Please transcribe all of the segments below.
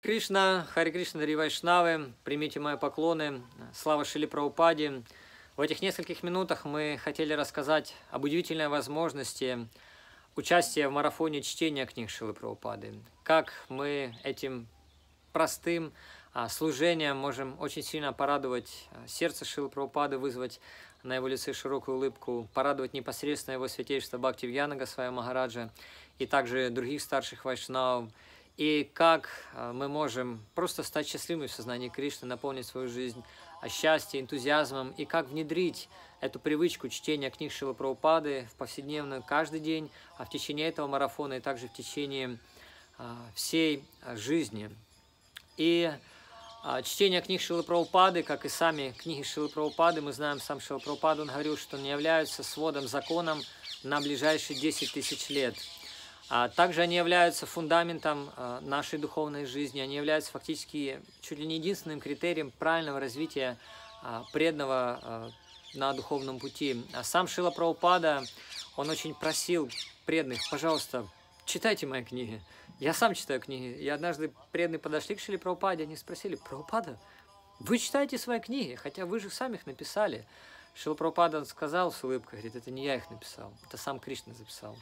Кришна, Хари Кришна, Дари Вайшнавы, примите мои поклоны, слава Шили Праупаде. В этих нескольких минутах мы хотели рассказать об удивительной возможности участия в марафоне чтения книг Шилы Праупады. Как мы этим простым а, служением можем очень сильно порадовать а, сердце Шилы Праупады, вызвать на его лице широкую улыбку, порадовать непосредственно его святейшество Бхакти Вьянага, своего Махараджа, и также других старших вайшнавов, и как а, мы можем просто стать счастливыми в сознании Кришны, наполнить свою жизнь счастьем, энтузиазмом, и как внедрить эту привычку чтения книг Шилы Прабхупады в повседневную каждый день, а в течение этого марафона и также в течение а, всей жизни. И а, чтение книг Шилы Прабхупады, как и сами книги Шилы Прабхупады, мы знаем, сам Шила Прабхупада, он говорил, что не являются сводом, законом на ближайшие 10 тысяч лет – а также они являются фундаментом а, нашей духовной жизни, они являются фактически чуть ли не единственным критерием правильного развития а, преданного на духовном пути. А сам Шила Прабхупада, он очень просил преданных, пожалуйста, читайте мои книги. Я сам читаю книги. И однажды преданные подошли к Шиле Прабхупаде, они спросили, Прабхупада, вы читаете свои книги, хотя вы же сами их написали. Шилапрапада сказал с улыбкой, говорит, это не я их написал, это сам Кришна записал.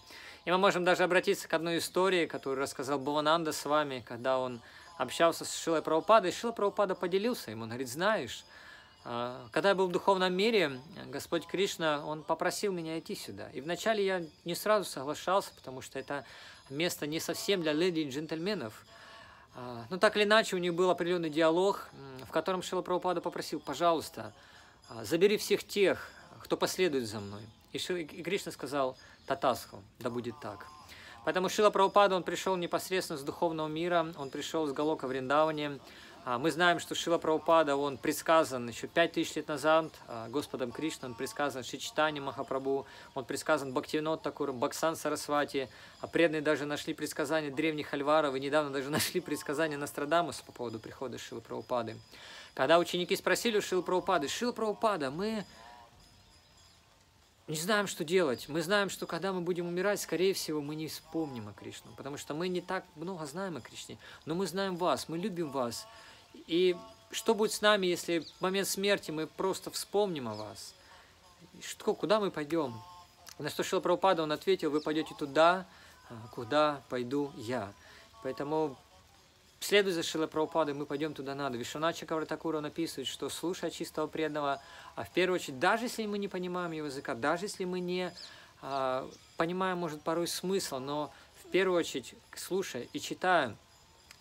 И мы можем даже обратиться к одной истории, которую рассказал Бхавананда с вами, когда он общался с Шилой Прабхупадой, Шила Прабхупада поделился им, он говорит, знаешь, а, когда я был в духовном мире, Господь Кришна, Он попросил меня идти сюда. И вначале я не сразу соглашался, потому что это место не совсем для леди и джентльменов. А, но так или иначе, у них был определенный диалог, в котором Шила Прабхупада попросил, пожалуйста, забери всех тех, кто последует за мной. И, Шила, и Кришна сказал, Татасху, да будет так. Поэтому Шила Прабхупада, он пришел непосредственно с духовного мира, он пришел с Галока Вриндавани. А, мы знаем, что Шила Прабхупада, он предсказан еще пять тысяч лет назад а, Господом Кришной, он предсказан Шичтани Махапрабху, он предсказан Бхактивинод Такуром, Баксан Сарасвати, а преданные даже нашли предсказания древних альваров, и недавно даже нашли предсказания Нострадамуса по поводу прихода Шилы Прабхупады. Когда ученики спросили у Шил Прабхупады, Шил Прабхупада, мы не знаем, что делать. Мы знаем, что когда мы будем умирать, скорее всего, мы не вспомним о Кришне, потому что мы не так много знаем о Кришне, но мы знаем вас, мы любим вас. И что будет с нами, если в момент смерти мы просто вспомним о вас? Что, куда мы пойдем? На что Шила Прабхупада, он ответил, вы пойдете туда, куда пойду я. Поэтому Следуя за Шилой мы пойдем туда надо. Вишванача Кавратакура написывает, что слушая чистого преданного, а в первую очередь, даже если мы не понимаем его языка, даже если мы не а, понимаем, может, порой смысл, но в первую очередь, слушая и читая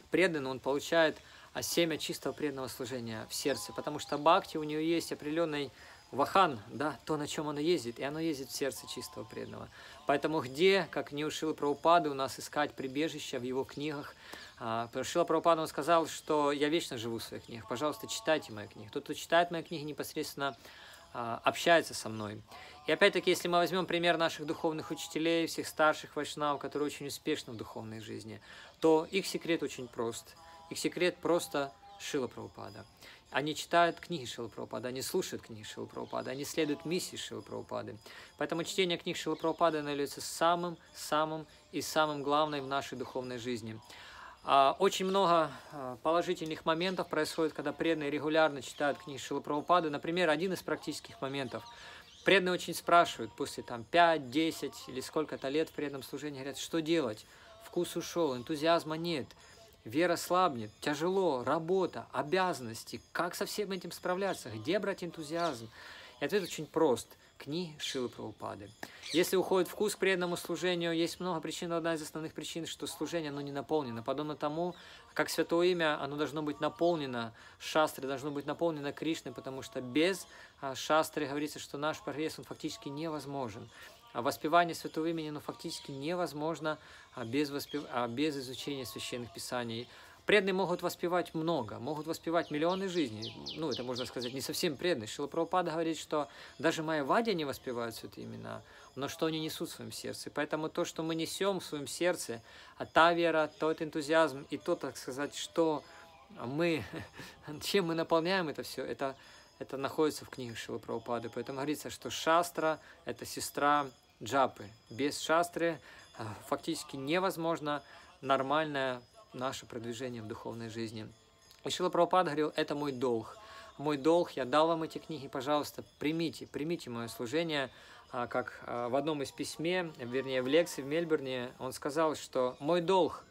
преданно, он получает а, семя чистого преданного служения в сердце, потому что бхакти у нее есть определенный вахан, да, то, на чем оно ездит, и оно ездит в сердце чистого преданного. Поэтому где, как не у Шилы Прабхупады, у нас искать прибежище в его книгах, а, Шила Прабхупада сказал, что я вечно живу в своих книгах, пожалуйста, читайте мои книги. Тот, кто читает мои книги, непосредственно а, общается со мной. И опять-таки, если мы возьмем пример наших духовных учителей, всех старших вайшнав, которые очень успешны в духовной жизни, то их секрет очень прост. Их секрет просто Шила Прабхупада. Они читают книги Шилы Прабхупады, они слушают книги Шилы Прабхупады, они следуют миссии Шилы Прабхупады. Поэтому чтение книг Шилы Прабхупады является самым-самым и самым главным в нашей духовной жизни. А, очень много а, положительных моментов происходит, когда преданные регулярно читают книги Шилы Прабхупады. Например, один из практических моментов. Преданные очень спрашивают после там, 5, 10 или сколько-то лет в преданном служении, говорят, что делать? Вкус ушел, энтузиазма нет, вера слабнет, тяжело, работа, обязанности. Как со всем этим справляться? Где брать энтузиазм? И ответ очень прост – книги Шилы Прабхупады. Если уходит вкус к преданному служению, есть много причин, одна из основных причин, что служение оно не наполнено. Подобно тому, как Святое Имя, оно должно быть наполнено, шастры должно быть наполнено Кришной, потому что без а, шастры говорится, что наш прогресс, он фактически невозможен. А воспевание Святого Имени, ну, фактически невозможно а без, воспев... а без изучения Священных Писаний. Преданные могут воспевать много, могут воспевать миллионы жизней. Ну, это можно сказать не совсем преданные. Шила Прабхупада говорит, что даже Майявади не воспевают святые имена, но что они несут в своем сердце. Поэтому то, что мы несем в своем сердце, а та вера, тот энтузиазм и то, так сказать, что мы, чем мы наполняем это все, это, это находится в книгах Шилы Прабхупады. Поэтому говорится, что шастра – это сестра джапы. Без шастры а, фактически невозможно нормальное наше продвижение в духовной жизни. И Шила Прабхупад говорил, это мой долг. Мой долг, я дал вам эти книги, пожалуйста, примите, примите мое служение. А, как а, в одном из письме, вернее, в лекции в Мельбурне, он сказал, что мой долг,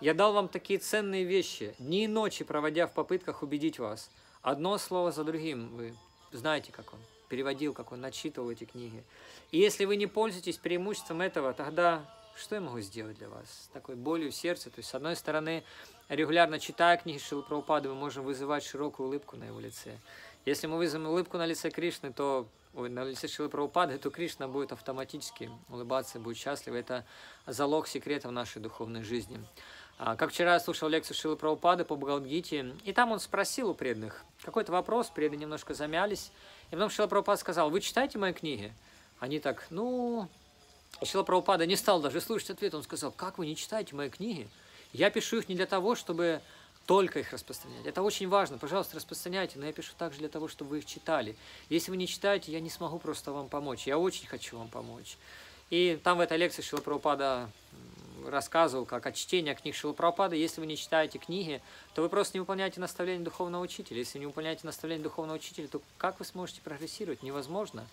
я дал вам такие ценные вещи, дни и ночи проводя в попытках убедить вас. Одно слово за другим, вы знаете, как он переводил, как он начитывал эти книги. И если вы не пользуетесь преимуществом этого, тогда что я могу сделать для вас? С такой болью в сердце. То есть, с одной стороны, регулярно читая книги Шилы Прабхупады, мы можем вызывать широкую улыбку на его лице. Если мы вызовем улыбку на лице Кришны, то ой, на лице Шилы Прабхупады, то Кришна будет автоматически улыбаться, будет счастлив. Это залог секретов нашей духовной жизни. А, как вчера я слушал лекцию Шилы Прабхупады по Бхагавадгите, и там он спросил у преданных какой-то вопрос, преданные немножко замялись, и потом Шила Прабхупада сказал, вы читаете мои книги? Они так, ну... Шила Прабхупада не стал даже слушать ответ, он сказал, как вы не читаете мои книги? Я пишу их не для того, чтобы только их распространять. Это очень важно. Пожалуйста, распространяйте, но я пишу также для того, чтобы вы их читали. Если вы не читаете, я не смогу просто вам помочь. Я очень хочу вам помочь. И там в этой лекции Шила Прабхупада рассказывал, как от чтения книг Шилапрапада, если вы не читаете книги, то вы просто не выполняете наставление духовного учителя. Если не выполняете наставление духовного учителя, то как вы сможете прогрессировать? Невозможно.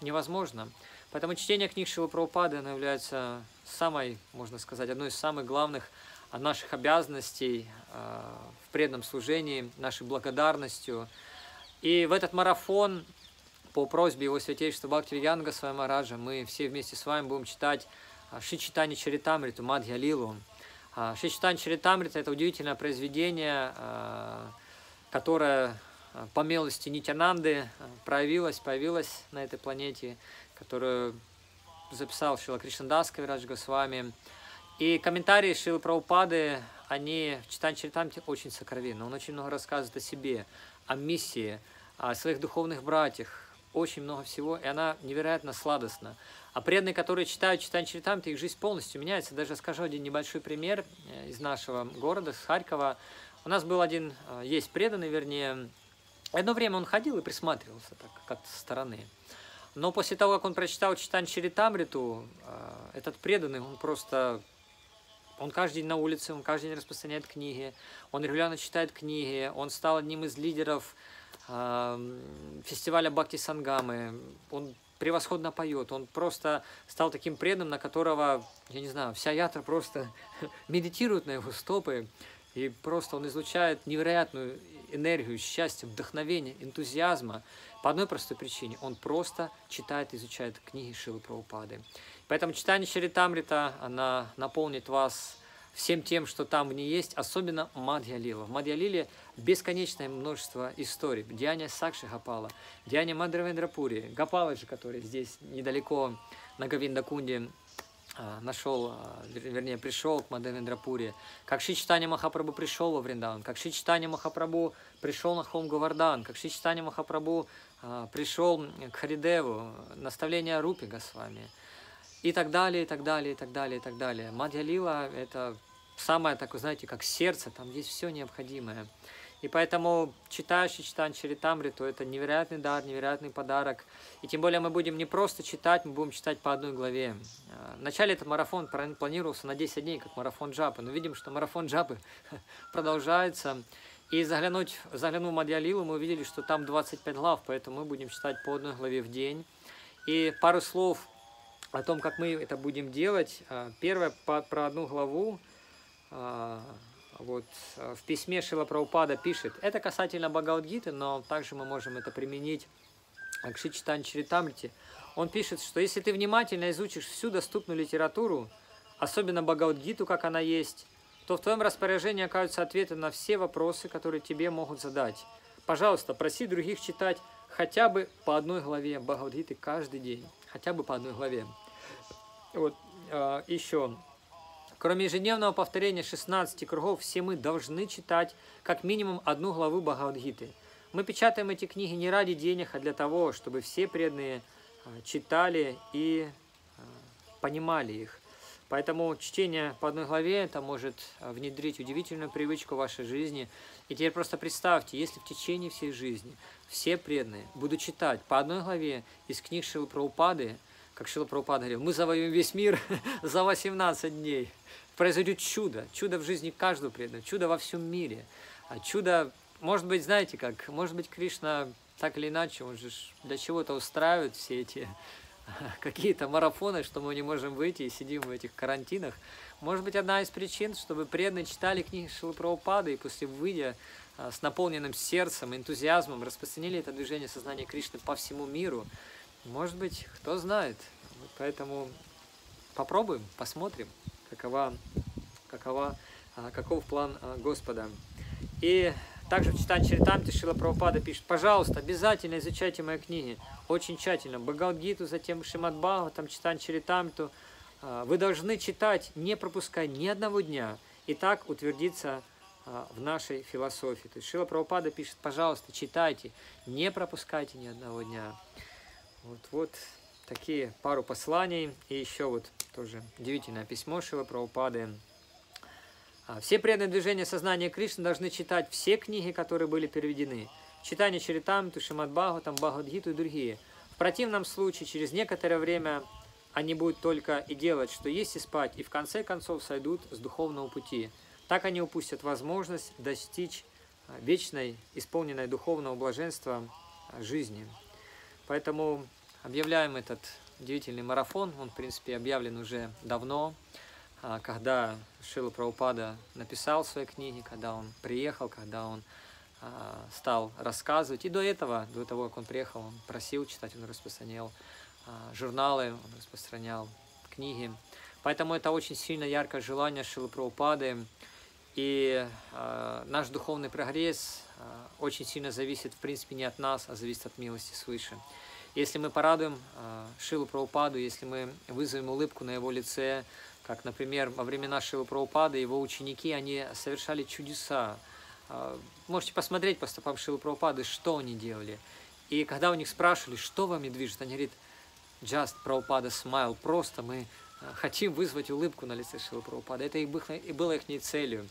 Невозможно. Поэтому чтение книг Шилапрапады является самой, можно сказать, одной из самых главных наших обязанностей э, в преданном служении, нашей благодарностью. И в этот марафон по просьбе его святейшества Бхакти Янга Сваймараджа мы все вместе с вами будем читать Шичитани Чаритамриту, Мадхья Лилу. Шичитани Чаритамрита – это удивительное произведение, а, которое а, по милости Нитянанды а, проявилось, появилось на этой планете, которую записал Шила Кришнадас Кавирадж Госвами. И комментарии Шилы Праупады, они в Читане Чаритамрите очень сокровенны. Он очень много рассказывает о себе, о миссии, о своих духовных братьях, очень много всего, и она невероятно сладостна. А преданные, которые читают читание Чаритамрита, их жизнь полностью меняется. Даже скажу один небольшой пример э, из нашего города, с Харькова. У нас был один, э, есть преданный, вернее, одно время он ходил и присматривался так, как со стороны. Но после того, как он прочитал читание Чаритамриту, э, этот преданный, он просто он каждый день на улице, он каждый день распространяет книги, он регулярно читает книги, он стал одним из лидеров фестиваля Бхакти Сангамы, он превосходно поет, он просто стал таким преданным, на которого, я не знаю, вся ятра просто медитирует на его стопы, и просто он излучает невероятную энергию, счастья, вдохновения, энтузиазма. По одной простой причине. Он просто читает, изучает книги Шилы Прабхупады. Поэтому читание Чаритамрита, она наполнит вас всем тем, что там в ней есть, особенно Мадья Лила. В Мадья Лиле бесконечное множество историй. Деяния Сакши Гапала, деяния Мадравендрапури, же, который здесь недалеко на Гавиндакунде а, нашел, а, вернее, пришел к Мадавендрапуре, как Шичтани Махапрабху пришел во Вриндан, как Шичтани Махапрабху пришел на Хом Гавардан, как Шичтани Махапрабху а, пришел к Харидеву, наставление Рупи Госвами – и так далее, и так далее, и так далее, и так далее. Мадья Лила – это самое такое, знаете, как сердце, там есть все необходимое. И поэтому читающий читан Чаритамриту – это невероятный дар, невероятный подарок. И тем более мы будем не просто читать, мы будем читать по одной главе. А, вначале этот марафон планировался на 10 дней, как марафон джапы, но видим, что марафон джапы продолжается. И заглянуть, заглянув в Мадьялилу, мы увидели, что там 25 глав, поэтому мы будем читать по одной главе в день. И пару слов о том, как мы это будем делать. А, первое про одну главу. А, вот а, в письме Шила Праупада пишет, это касательно Бхагавадгиты, но также мы можем это применить к Шичтан Чаритамрите. Он пишет, что если ты внимательно изучишь всю доступную литературу, особенно Бхагавадгиту, как она есть, то в твоем распоряжении окажутся ответы на все вопросы, которые тебе могут задать. Пожалуйста, проси других читать хотя бы по одной главе Бхагавадгиты каждый день. Хотя бы по одной главе. Вот э, еще. Кроме ежедневного повторения 16 кругов, все мы должны читать как минимум одну главу Бхагавадгиты. Мы печатаем эти книги не ради денег, а для того, чтобы все преданные э, читали и э, понимали их. Поэтому чтение по одной главе это может внедрить удивительную привычку в вашей жизни. И теперь просто представьте, если в течение всей жизни все преданные будут читать по одной главе из книг Шилы Праупады, как Шила Прабхупада говорил, мы завоюем весь мир за 18 дней. произойдет чудо, чудо в жизни каждого преданного, чудо во всем мире. А чудо, может быть, знаете как, может быть, Кришна так или иначе, он же для чего-то устраивает все эти какие-то марафоны, что мы не можем выйти и сидим в этих карантинах. Может быть, одна из причин, чтобы преданные читали книги Шилы Прабхупады и после выйдя а, с наполненным сердцем, энтузиазмом распространили это движение сознания Кришны по всему миру. Может быть, кто знает. Поэтому попробуем, посмотрим, какова, какова, а, каков план а, Господа. И также в читании Чаритамти Шила Прабхупада пишет, пожалуйста, обязательно изучайте мои книги, очень тщательно. Бхагавадгиту, затем Шимад там читание Чаритамту. Вы должны читать, не пропуская ни одного дня, и так утвердиться а, в нашей философии. То есть Шила Прабхупада пишет, пожалуйста, читайте, не пропускайте ни одного дня. Вот, вот такие пару посланий. И еще вот тоже удивительное письмо Шила Прабхупады. А, все преданные движения сознания Кришны должны читать все книги, которые были переведены. Читание Чаритам, Тушимат Бхагаватам, Бхагавадгиту и другие. В противном случае, через некоторое время они будут только и делать, что есть и спать, и в конце концов сойдут с духовного пути. Так они упустят возможность достичь а, вечной, исполненной духовного блаженства а, жизни. Поэтому объявляем этот удивительный марафон. Он, в принципе, объявлен уже давно. А, когда Шила Праупада написал свои книги, когда он приехал, когда он а, стал рассказывать. И до этого, до того, как он приехал, он просил читать, он распространял а, журналы, он распространял книги. Поэтому это очень сильно яркое желание Шилы Праупады. И э, наш духовный прогресс очень сильно зависит, в принципе, не от нас, а зависит от милости свыше. Если мы порадуем э, Шилу Праупаду, если мы вызовем улыбку на его лице, как, например, во времена Шилы Праупады его ученики, они совершали чудеса. А, можете посмотреть по стопам Шилы Праупады, что они делали. И когда у них спрашивали, что вами движет, они говорят, just Prabhupada smile, просто мы хотим вызвать улыбку на лице Шилы Прабхупады. Это и было их целью.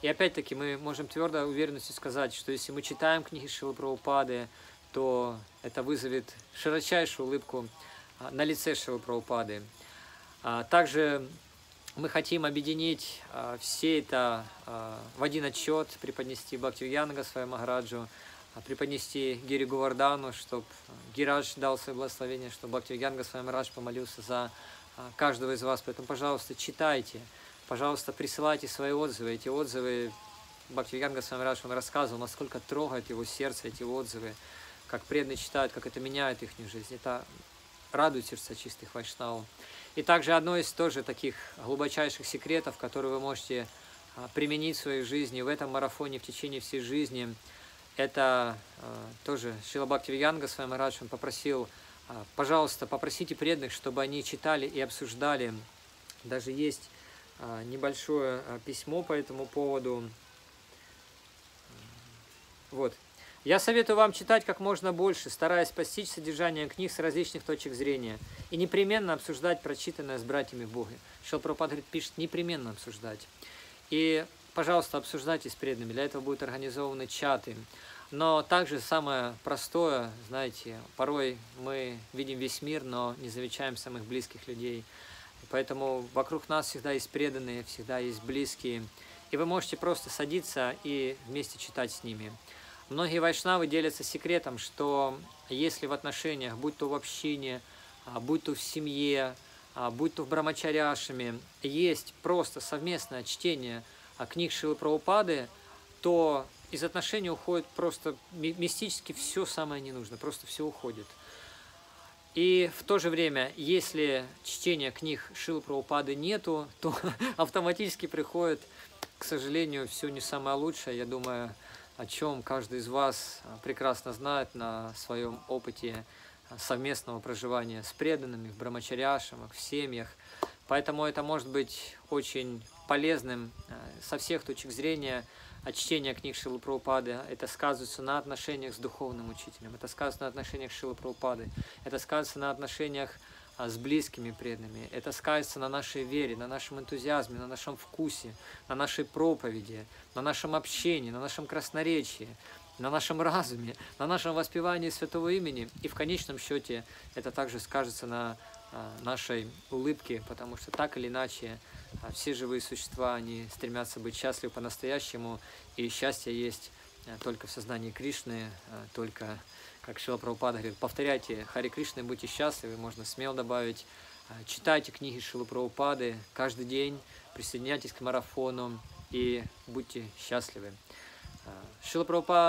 И опять-таки мы можем твердо уверенностью сказать, что если мы читаем книги Шилы Прабхупады, то это вызовет широчайшую улыбку а, на лице Шилы Прабхупады. Также мы хотим объединить а, все это а, в один отчет, преподнести Бхактивьяна Госвами Махараджу, а, преподнести Гири Гувардану, чтобы Гирадж дал свое благословение, чтобы Бхактивьян Госвами Махарадж помолился за каждого из вас. Поэтому, пожалуйста, читайте, пожалуйста, присылайте свои отзывы. Эти отзывы Бхактивьян Госвами Махарадж, он рассказывал, насколько трогает его сердце эти отзывы, как преданные читают, как это меняет их жизнь. Это радует сердца чистых вайшнавов. И также одно из тоже таких глубочайших секретов, которые вы можете а, применить в своей жизни, в этом марафоне в течение всей жизни, это а, тоже Шила Бхакти Виянга с вами Радж, он попросил, а, пожалуйста, попросите преданных, чтобы они читали и обсуждали. Даже есть небольшое письмо по этому поводу. Вот, я советую вам читать как можно больше, стараясь постичь содержание книг с различных точек зрения и непременно обсуждать прочитанное с братьями в Боге. Шелпропад говорит, пишет, непременно обсуждать. И, пожалуйста, обсуждайте с преданными, для этого будут организованы чаты. Но также самое простое, знаете, порой мы видим весь мир, но не замечаем самых близких людей. Поэтому вокруг нас всегда есть преданные, всегда есть близкие. И вы можете просто садиться и вместе читать с ними. Многие вайшнавы делятся секретом, что если в отношениях, будь то в общине, а, будь то в семье, а, будь то в брамачаряшами, есть просто совместное чтение а, книг Шилы Праупады, то из отношений уходит просто мистически все самое ненужное, просто все уходит. И в то же время, если чтения книг Шилы Праупады нету, то автоматически приходит, к сожалению, все не самое лучшее. Я думаю, о чем каждый из вас а, прекрасно знает на своем опыте а, совместного проживания с преданными в брамачаряшамах, в семьях. Поэтому это может быть очень полезным а, со всех точек зрения от чтения книг Шилы Прабхупады. Это сказывается на отношениях с духовным учителем, это сказывается на отношениях Шилы Прабхупады, это сказывается на отношениях а с близкими преданными. Это скажется на нашей вере, на нашем энтузиазме, на нашем вкусе, на нашей проповеди, на нашем общении, на нашем красноречии, на нашем разуме, на нашем воспевании святого имени. И в конечном счете это также скажется на а, нашей улыбки, потому что так или иначе а, все живые существа, они стремятся быть счастливы по-настоящему, и счастье есть а, только в сознании Кришны, только, как Шила Прабхупада говорит, повторяйте Хари Кришны, будьте счастливы, можно смело добавить, читайте книги Шилы Прабхупады каждый день, присоединяйтесь к марафону и будьте счастливы. Шила Прабхупада